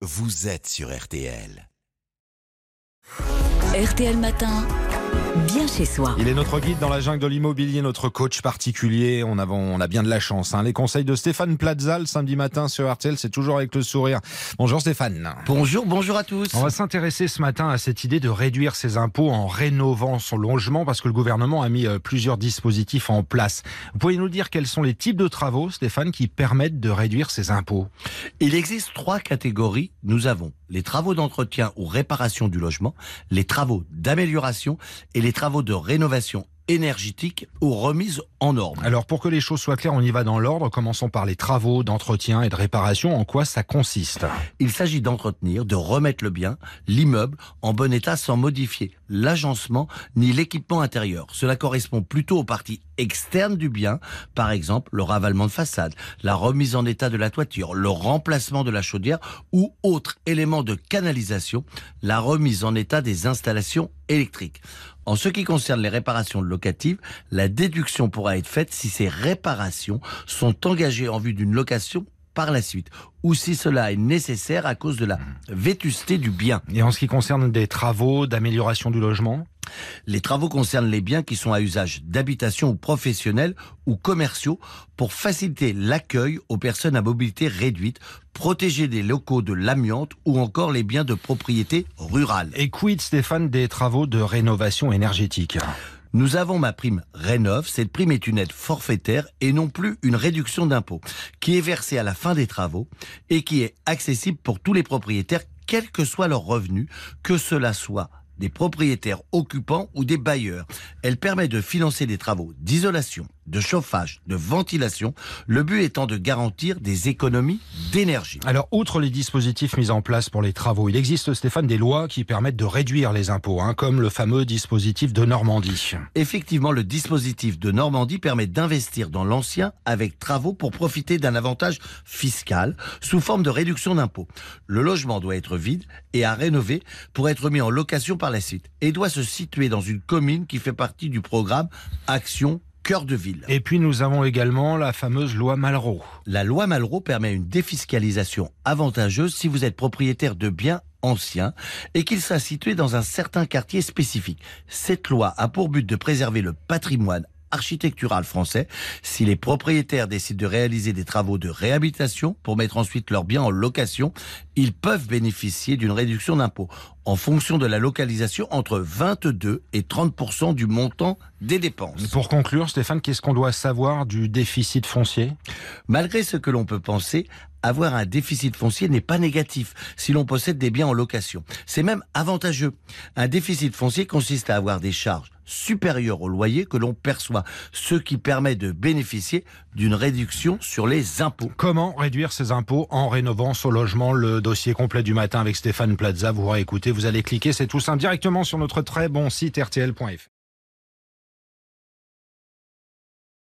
vous êtes sur RTL. RTL Matin, bien chez soi. Il est notre guide dans la jungle de l'immobilier, notre coach particulier. On a, on a bien de la chance. hein. Les conseils de Stéphane Plaza le samedi matin sur RTL, c'est toujours avec le sourire. Bonjour Stéphane. Bonjour, bonjour à tous. On va s'intéresser ce matin à cette idée de réduire ses impôts en rénovant son logement parce que le gouvernement a mis euh, plusieurs dispositifs en place. Vous pouvez nous dire quels sont les types de travaux, Stéphane, qui permettent de réduire ses impôts? Il existe trois catégories. Nous avons les travaux d'entretien ou réparation du logement, les travaux d'amélioration et les travaux de rénovation énergétique ou remise en ordre. Alors pour que les choses soient claires, on y va dans l'ordre. Commençons par les travaux d'entretien et de réparation. En quoi ça consiste? Il s'agit d'entretenir, de remettre le bien, l'immeuble, en bon état sans modifier l'agencement ni l'équipement intérieur. Cela correspond plutôt aux parties externes du bien, par exemple le ravalement de façade, la remise en état de la toiture, le remplacement de la chaudière ou autres éléments de canalisation, la remise en état des installations électriques. En ce qui concerne les réparations locatives, la déduction pourra être faite si ces réparations sont engagées en vue d'une location par la suite, ou si cela est nécessaire à cause de la vétusté du bien. Et en ce qui concerne des travaux d'amélioration du logement? Les travaux concernent les biens qui sont à usage d'habitation ou professionnel ou commerciaux pour faciliter l'accueil aux personnes à mobilité réduite, protéger des locaux de l'amiante ou encore les biens de propriété rurale. Et quid, Stéphane, des travaux de rénovation énergétique? Nous avons ma prime Rénov. Cette prime est une aide forfaitaire et non plus une réduction d'impôt qui est versée à la fin des travaux et qui est accessible pour tous les propriétaires, quel que soit leur revenu, que cela soit des propriétaires occupants ou des bailleurs. Elle permet de financer des travaux d'isolation, de chauffage, de ventilation, le but étant de garantir des économies d'énergie. Alors, outre les dispositifs mis en place pour les travaux, il existe, Stéphane, des lois qui permettent de réduire les impôts, hein, comme le fameux dispositif de Normandie. Effectivement, le dispositif de Normandie permet d'investir dans l'ancien avec travaux pour profiter d'un avantage fiscal sous forme de réduction d'impôts. Le logement doit être vide et à rénover pour être mis en location par la suite et doit se situer dans une commune qui fait partie du programme Action Cœur de Ville. Et puis, nous avons également la fameuse loi Malraux. La loi Malraux permet une défiscalisation avantageuse si vous êtes propriétaire de biens anciens et qu'il soit situé dans un certain quartier spécifique. Cette loi a pour but de préserver le patrimoine architectural français si les propriétaires décident de réaliser des travaux de réhabilitation pour mettre ensuite leurs biens en location, ils peuvent bénéficier d'une réduction d'impôt en fonction de la localisation entre 22 et 30 du montant des dépenses. Pour conclure, Stéphane, qu'est-ce qu'on doit savoir du déficit foncier? Malgré ce que l'on peut penser, avoir un déficit foncier n'est pas négatif si l'on possède des biens en location. C'est même avantageux. Un déficit foncier consiste à avoir des charges supérieures au loyer que l'on perçoit, ce qui permet de bénéficier d'une réduction sur les impôts. Comment réduire ses impôts en rénovant son logement? Le dossier complet du matin avec Stéphane Plaza, vous réécoutez, vous allez cliquer, c'est tout simple, directement sur notre très bon site rtl.fr.